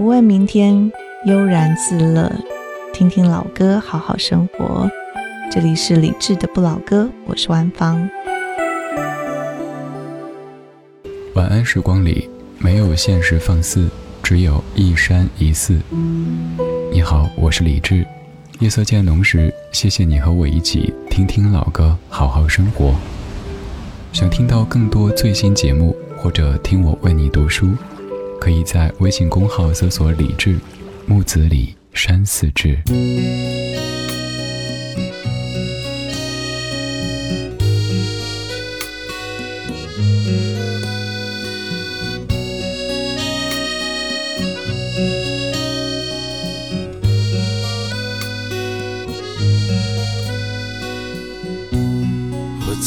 不问明天，悠然自乐，听听老歌，好好生活。这里是理智的不老歌，我是万芳。晚安时光里没有现实放肆，只有一山一寺。你好，我是李智。夜色渐浓时，谢谢你和我一起听听老歌，好好生活。想听到更多最新节目，或者听我为你读书，可以在微信公号搜索“李志木子李山寺志”。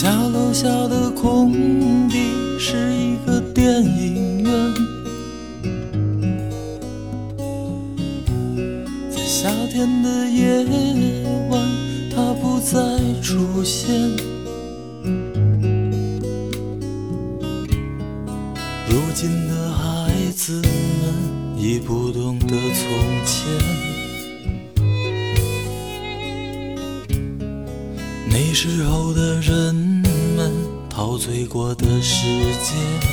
家楼下的空地是一个电影院，天的夜晚，它不再出现。如今的孩子们已不懂得从前。那时候的人们陶醉过的世界。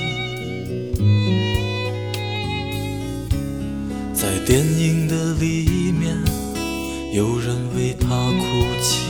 电影的里面，有人为他哭泣。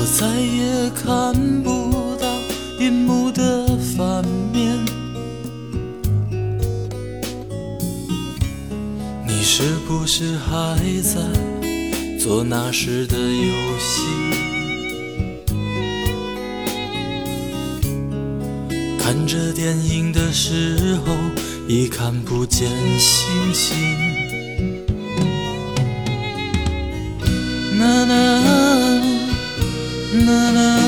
我再也看不到银幕的反面。你是不是还在做那时的游戏？看着电影的时候已看不见星星。啦啦啦啦。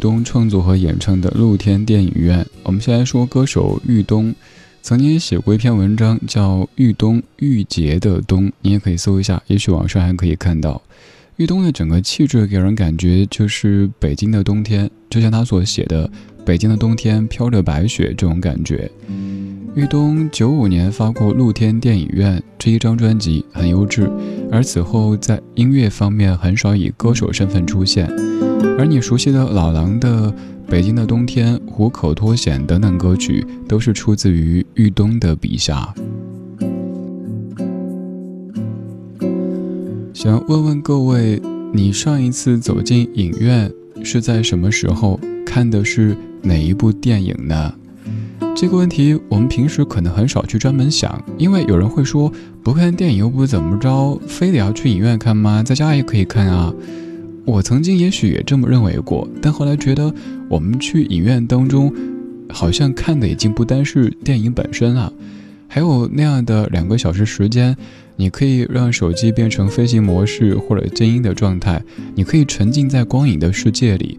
东创作和演唱的《露天电影院》，我们先来说歌手豫东，曾经写过一篇文章叫《豫东郁结的冬》，你也可以搜一下，也许网上还可以看到。豫东的整个气质给人感觉就是北京的冬天，就像他所写的“北京的冬天飘着白雪”这种感觉。豫东九五年发过《露天电影院》这一张专辑，很优质，而此后在音乐方面很少以歌手身份出现。而你熟悉的老狼的《北京的冬天》《虎口脱险》等等歌曲，都是出自于豫东的笔下。想问问各位，你上一次走进影院是在什么时候？看的是哪一部电影呢？这个问题我们平时可能很少去专门想，因为有人会说不看电影又不怎么着，非得要去影院看吗？在家也可以看啊。我曾经也许也这么认为过，但后来觉得我们去影院当中，好像看的已经不单是电影本身了，还有那样的两个小时时间，你可以让手机变成飞行模式或者静音的状态，你可以沉浸在光影的世界里。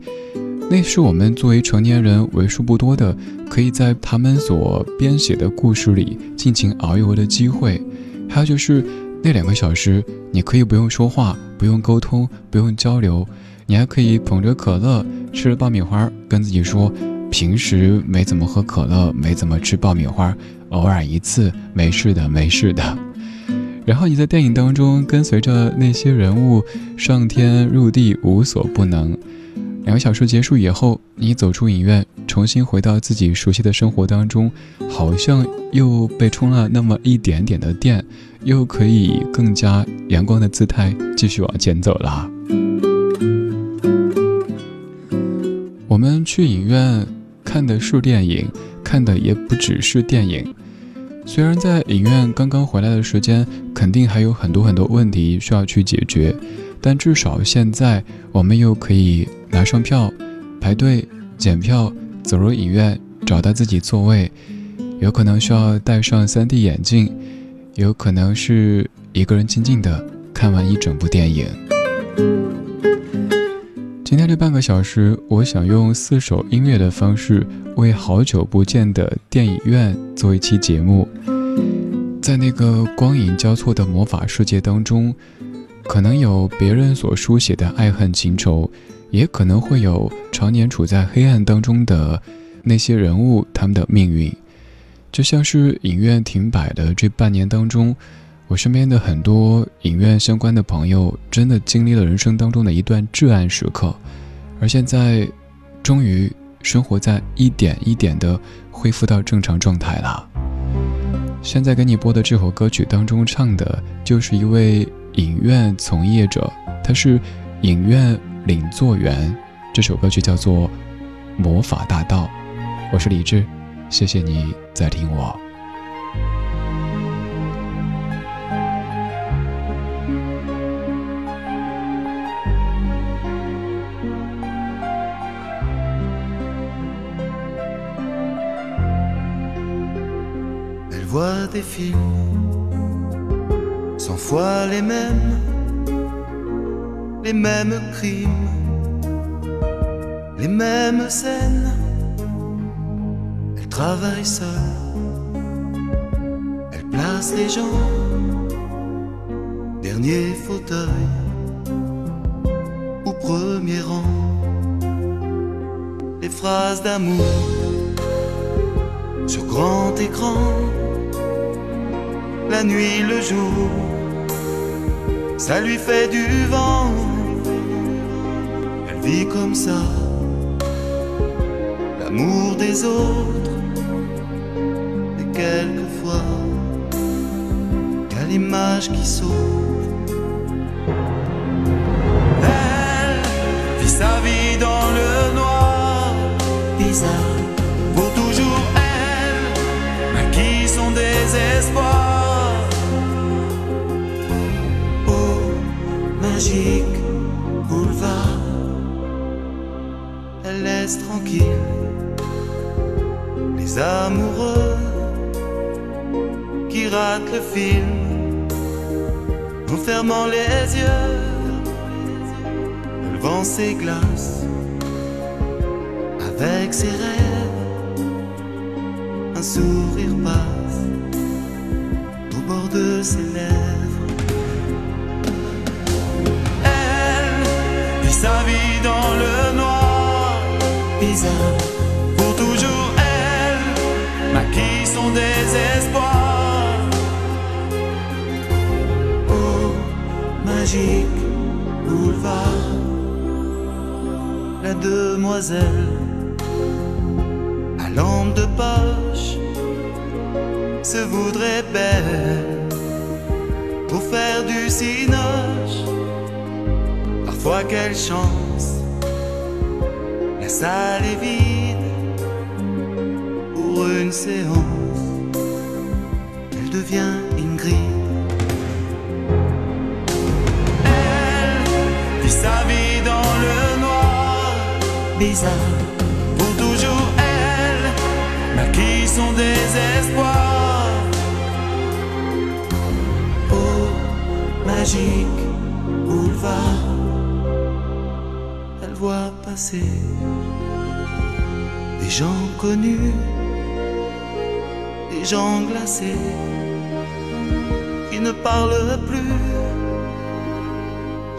那是我们作为成年人为数不多的，可以在他们所编写的故事里尽情遨游的机会。还有就是那两个小时，你可以不用说话，不用沟通，不用交流，你还可以捧着可乐，吃着爆米花，跟自己说：平时没怎么喝可乐，没怎么吃爆米花，偶尔一次，没事的，没事的。然后你在电影当中跟随着那些人物上天入地，无所不能。两个小时结束以后，你走出影院，重新回到自己熟悉的生活当中，好像又被充了那么一点点的电，又可以更加阳光的姿态继续往前走了。我们去影院看的是电影，看的也不只是电影。虽然在影院刚刚回来的时间，肯定还有很多很多问题需要去解决。但至少现在，我们又可以拿上票，排队检票，走入影院，找到自己座位。有可能需要戴上 3D 眼镜，有可能是一个人静静的看完一整部电影。今天这半个小时，我想用四首音乐的方式，为好久不见的电影院做一期节目。在那个光影交错的魔法世界当中。可能有别人所书写的爱恨情仇，也可能会有常年处在黑暗当中的那些人物，他们的命运，就像是影院停摆的这半年当中，我身边的很多影院相关的朋友，真的经历了人生当中的一段至暗时刻，而现在，终于生活在一点一点的恢复到正常状态了。现在给你播的这首歌曲当中唱的，就是一位。影院从业者，他是影院领座员。这首歌曲叫做《魔法大道》。我是李志，谢谢你在听我。cent fois les mêmes, les mêmes crimes, les mêmes scènes. Travaille seule, elle place les gens, dernier fauteuil ou premier rang. Les phrases d'amour sur grand écran. La nuit, le jour, ça lui fait du vent. Elle vit comme ça, l'amour des autres, quelquefois qu'à l'image qui saute. Le film en fermant les yeux. Le vent glaces avec ses rêves. Un sourire passe au bord de ses lèvres. sa vie dans le noir. Bizarre, pour toujours elle maquille son désespoir. Boulevard, la demoiselle à lampe de poche se voudrait belle pour faire du cinoche. Parfois, quelle chance, la salle est vide pour une séance. Elle devient Ingrid. Pour toujours, elle maquille son désespoir. Au magique boulevard, elle voit passer des gens connus, des gens glacés qui ne parlent plus.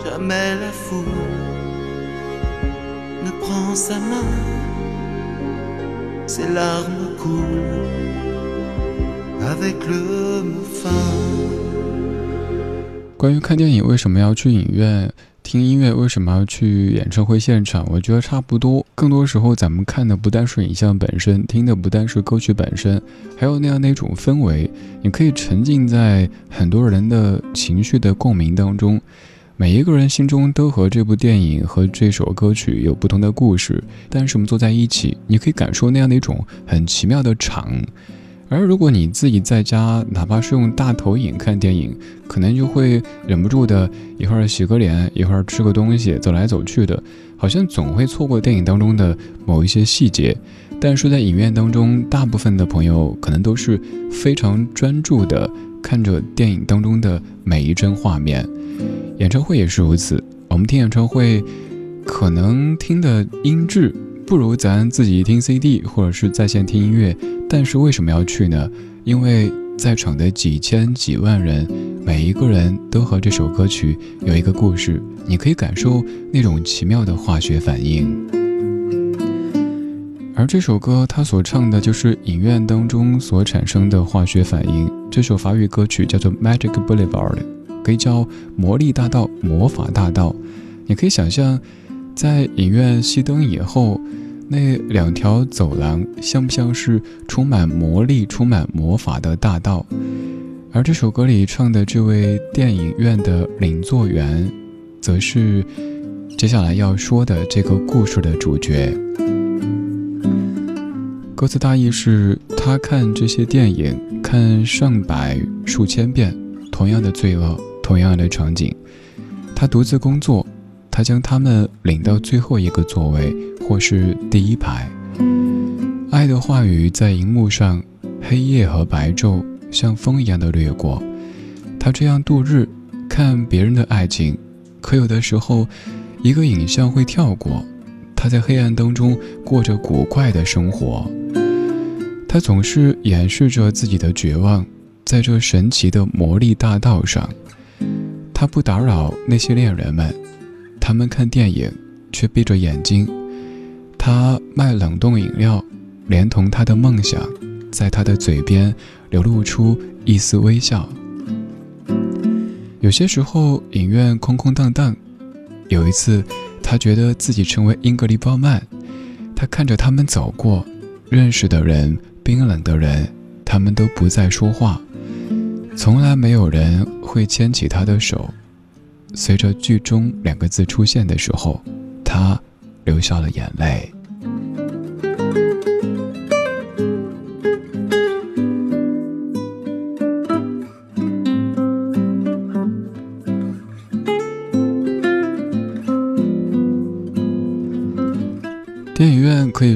Jamais la foule prend sa main, ses larmes coulent avec le mot fin. 关于看电影为什么要去影院，听音乐为什么要去演唱会现场，我觉得差不多。更多时候，咱们看的不单是影像本身，听的不单是歌曲本身，还有那样的一种氛围。你可以沉浸在很多人的情绪的共鸣当中，每一个人心中都和这部电影和这首歌曲有不同的故事。但是我们坐在一起，你可以感受那样的一种很奇妙的场。而如果你自己在家，哪怕是用大投影看电影，可能就会忍不住的，一会儿洗个脸，一会儿吃个东西，走来走去的，好像总会错过电影当中的某一些细节。但是在影院当中，大部分的朋友可能都是非常专注的看着电影当中的每一帧画面。演唱会也是如此，我们听演唱会，可能听的音质。不如咱自己听 CD 或者是在线听音乐，但是为什么要去呢？因为在场的几千几万人，每一个人都和这首歌曲有一个故事，你可以感受那种奇妙的化学反应。而这首歌，它所唱的就是影院当中所产生的化学反应。这首法语歌曲叫做《Magic Boulevard》，可以叫魔力大道、魔法大道。你可以想象，在影院熄灯以后。那两条走廊像不像是充满魔力、充满魔法的大道？而这首歌里唱的这位电影院的领座员，则是接下来要说的这个故事的主角。歌词大意是：他看这些电影，看上百、数千遍，同样的罪恶，同样的场景。他独自工作，他将他们领到最后一个座位。或是第一排，爱的话语在荧幕上，黑夜和白昼像风一样的掠过。他这样度日，看别人的爱情，可有的时候，一个影像会跳过。他在黑暗当中过着古怪的生活。他总是掩饰着自己的绝望，在这神奇的魔力大道上，他不打扰那些恋人们，他们看电影却闭着眼睛。他卖冷冻饮料，连同他的梦想，在他的嘴边流露出一丝微笑。有些时候，影院空空荡荡。有一次，他觉得自己成为英格丽褒曼。他看着他们走过，认识的人，冰冷的人，他们都不再说话。从来没有人会牵起他的手。随着剧中两个字出现的时候，他。流下了眼泪。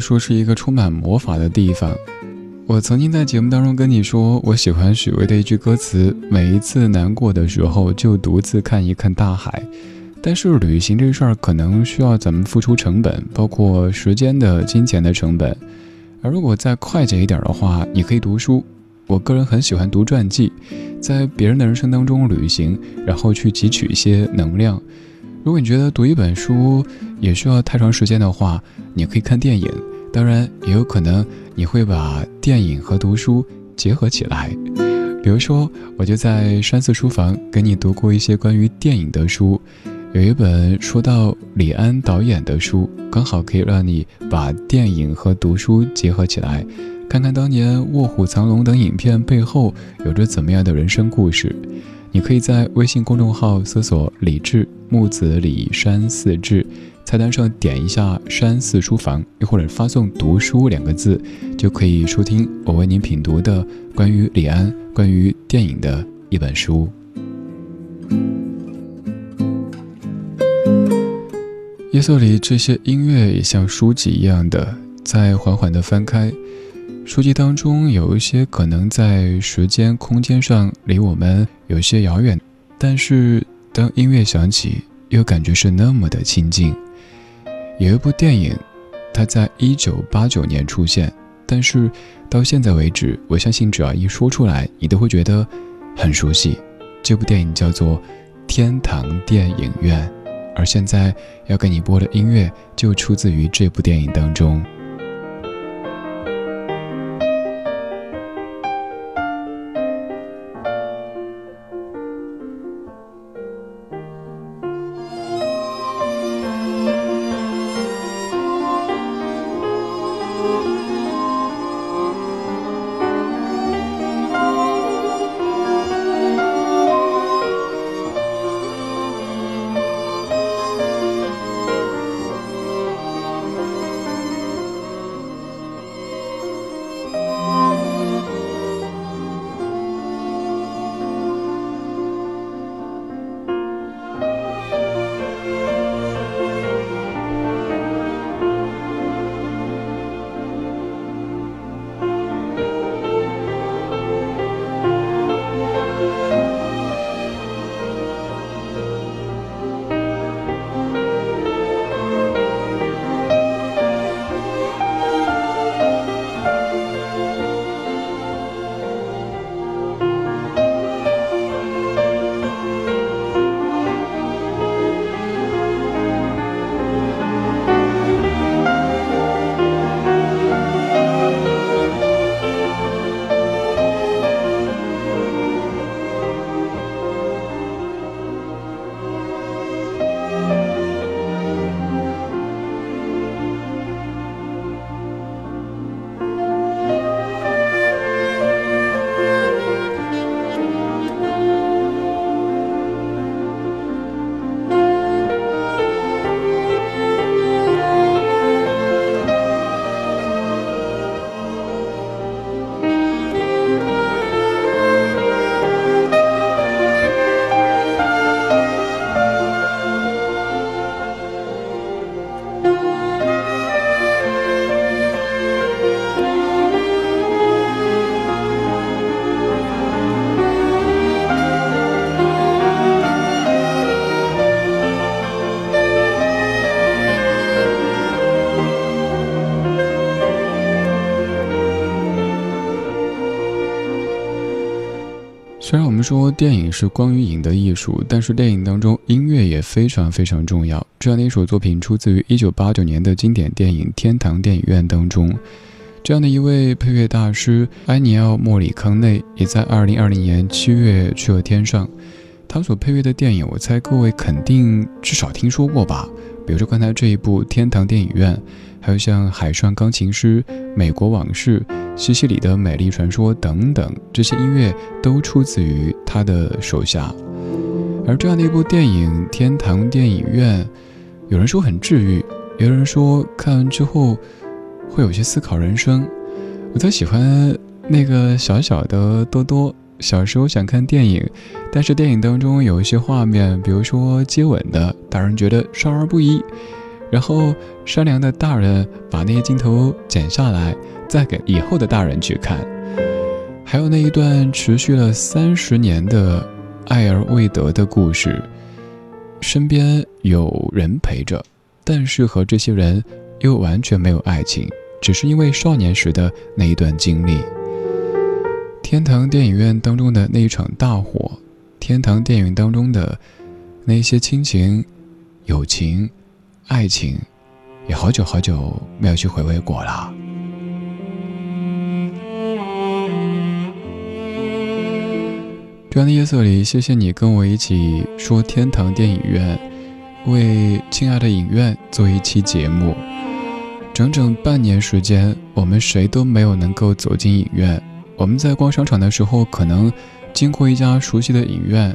说是一个充满魔法的地方。我曾经在节目当中跟你说，我喜欢许巍的一句歌词：“每一次难过的时候，就独自看一看大海。”但是旅行这事儿可能需要咱们付出成本，包括时间的、金钱的成本。而如果再快捷一点的话，你可以读书。我个人很喜欢读传记，在别人的人生当中旅行，然后去汲取一些能量。如果你觉得读一本书也需要太长时间的话，你可以看电影。当然，也有可能你会把电影和读书结合起来。比如说，我就在山寺书房给你读过一些关于电影的书。有一本说到李安导演的书，刚好可以让你把电影和读书结合起来，看看当年《卧虎藏龙》等影片背后有着怎么样的人生故事。你可以在微信公众号搜索“李志木子李山寺志”，菜单上点一下“山寺书房”，又或者发送“读书”两个字，就可以收听我为您品读的关于李安、关于电影的一本书。夜色里，这些音乐也像书籍一样的在缓缓地翻开。书籍当中有一些可能在时间、空间上离我们有些遥远，但是当音乐响起，又感觉是那么的亲近。有一部电影，它在一九八九年出现，但是到现在为止，我相信只要一说出来，你都会觉得很熟悉。这部电影叫做《天堂电影院》。而现在要给你播的音乐，就出自于这部电影当中。电影是光与影的艺术，但是电影当中音乐也非常非常重要。这样的一首作品出自于一九八九年的经典电影《天堂电影院》当中。这样的一位配乐大师埃尼奥·莫里康内也在二零二零年七月去了天上。他所配乐的电影，我猜各位肯定至少听说过吧？比如说刚才这一部《天堂电影院》，还有像《海上钢琴师》《美国往事》。西西里的美丽传说等等，这些音乐都出自于他的手下。而这样的一部电影《天堂电影院》，有人说很治愈，有人说看完之后会有些思考人生。我特喜欢那个小小的多多，小时候想看电影，但是电影当中有一些画面，比如说接吻的，大人觉得少儿不宜。然后善良的大人把那些镜头剪下来，再给以后的大人去看。还有那一段持续了三十年的爱而未得的故事，身边有人陪着，但是和这些人又完全没有爱情，只是因为少年时的那一段经历。天堂电影院当中的那一场大火，天堂电影当中的那些亲情、友情。爱情，也好久好久没有去回味过了。这样的夜色里，谢谢你跟我一起说天堂电影院，为亲爱的影院做一期节目。整整半年时间，我们谁都没有能够走进影院。我们在逛商场的时候，可能经过一家熟悉的影院，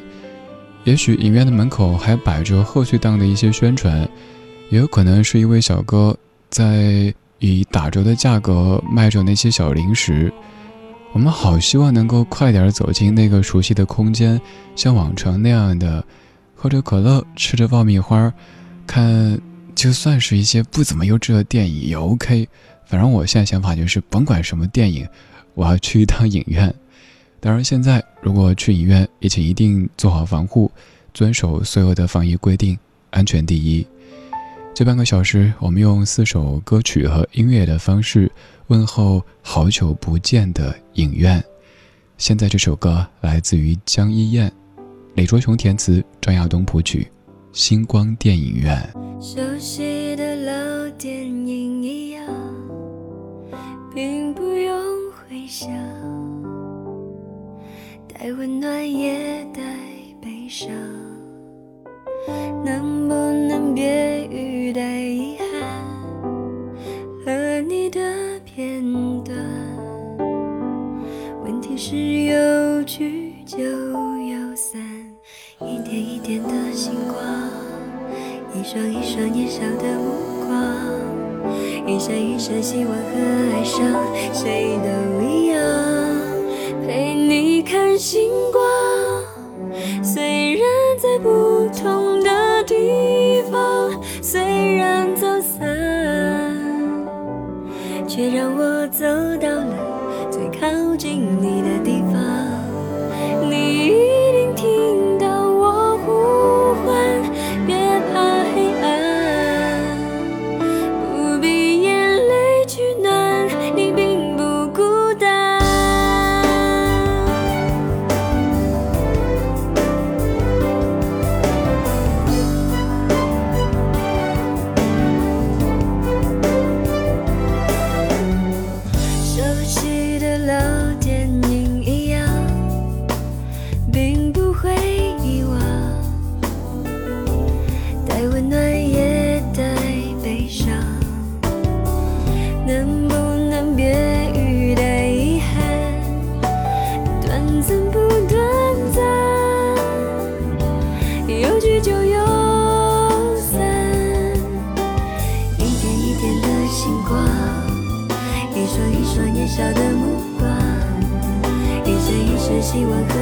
也许影院的门口还摆着贺岁档的一些宣传，也有可能是一位小哥在以打折的价格卖着那些小零食。我们好希望能够快点走进那个熟悉的空间，像往常那样的喝着可乐，吃着爆米花，看就算是一些不怎么优质的电影也 OK。反正我现在想法就是，甭管什么电影。我要去一趟影院，当然现在如果去影院，也请一定做好防护，遵守所有的防疫规定，安全第一。这半个小时，我们用四首歌曲和音乐的方式问候好久不见的影院。现在这首歌来自于江一燕，李卓雄填词，张亚东谱曲，《星光电影院》。熟悉的老电影一样，并不用。微笑，带温暖也带悲伤，能不能别语带遗憾？和你的片段，问题是有聚就有散，一点一点的星光，一双一双年少的目光。一闪一闪希望和爱上，谁都一样，陪你看星光。希望和